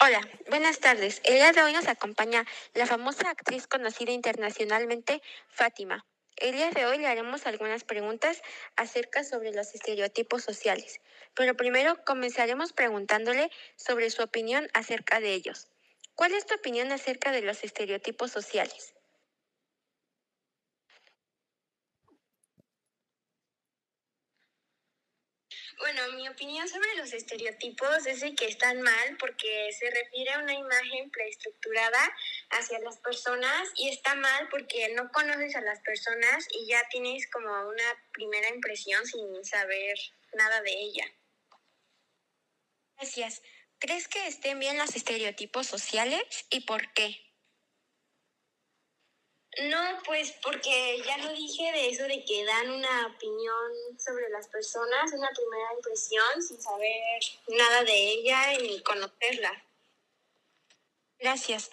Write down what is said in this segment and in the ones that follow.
Hola, buenas tardes. El día de hoy nos acompaña la famosa actriz conocida internacionalmente, Fátima. El día de hoy le haremos algunas preguntas acerca sobre los estereotipos sociales, pero primero comenzaremos preguntándole sobre su opinión acerca de ellos. ¿Cuál es tu opinión acerca de los estereotipos sociales? Bueno, mi opinión sobre los estereotipos es de que están mal porque se refiere a una imagen preestructurada hacia las personas y está mal porque no conoces a las personas y ya tienes como una primera impresión sin saber nada de ella. Gracias. ¿Crees que estén bien los estereotipos sociales y por qué? No, pues porque ya lo dije de eso de que dan una opinión sobre las personas, una primera impresión sin saber nada de ella ni conocerla. Gracias.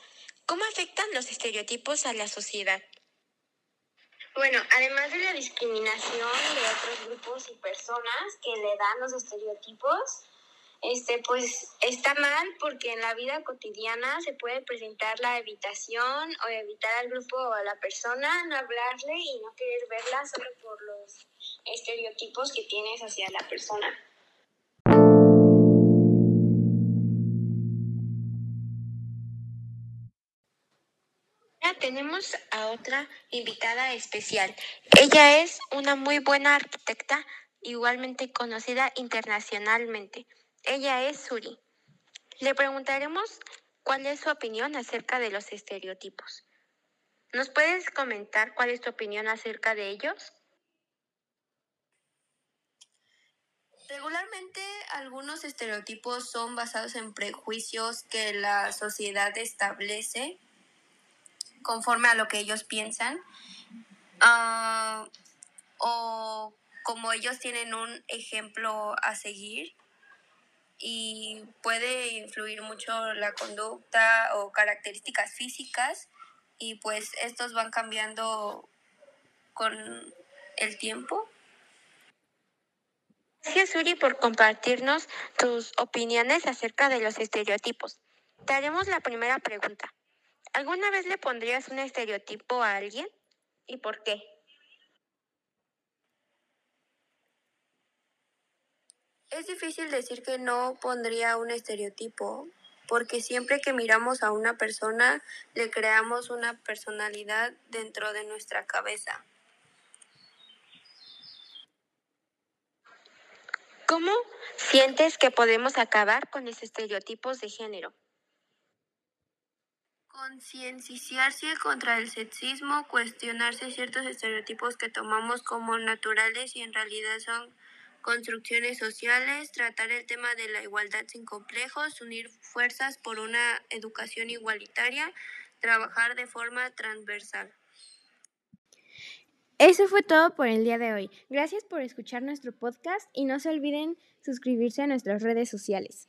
¿Cómo afectan los estereotipos a la sociedad? Bueno, además de la discriminación de otros grupos y personas que le dan los estereotipos, este, pues está mal porque en la vida cotidiana se puede presentar la evitación o evitar al grupo o a la persona, no hablarle y no querer verla solo por los estereotipos que tienes hacia la persona. Tenemos a otra invitada especial. Ella es una muy buena arquitecta, igualmente conocida internacionalmente. Ella es Suri. Le preguntaremos cuál es su opinión acerca de los estereotipos. ¿Nos puedes comentar cuál es tu opinión acerca de ellos? Regularmente algunos estereotipos son basados en prejuicios que la sociedad establece conforme a lo que ellos piensan uh, o como ellos tienen un ejemplo a seguir y puede influir mucho la conducta o características físicas y pues estos van cambiando con el tiempo. Gracias Uri por compartirnos tus opiniones acerca de los estereotipos. Te haremos la primera pregunta. ¿Alguna vez le pondrías un estereotipo a alguien? ¿Y por qué? Es difícil decir que no pondría un estereotipo, porque siempre que miramos a una persona le creamos una personalidad dentro de nuestra cabeza. ¿Cómo sientes que podemos acabar con los estereotipos de género? Concienciarse contra el sexismo, cuestionarse ciertos estereotipos que tomamos como naturales y en realidad son construcciones sociales, tratar el tema de la igualdad sin complejos, unir fuerzas por una educación igualitaria, trabajar de forma transversal. Eso fue todo por el día de hoy. Gracias por escuchar nuestro podcast y no se olviden suscribirse a nuestras redes sociales.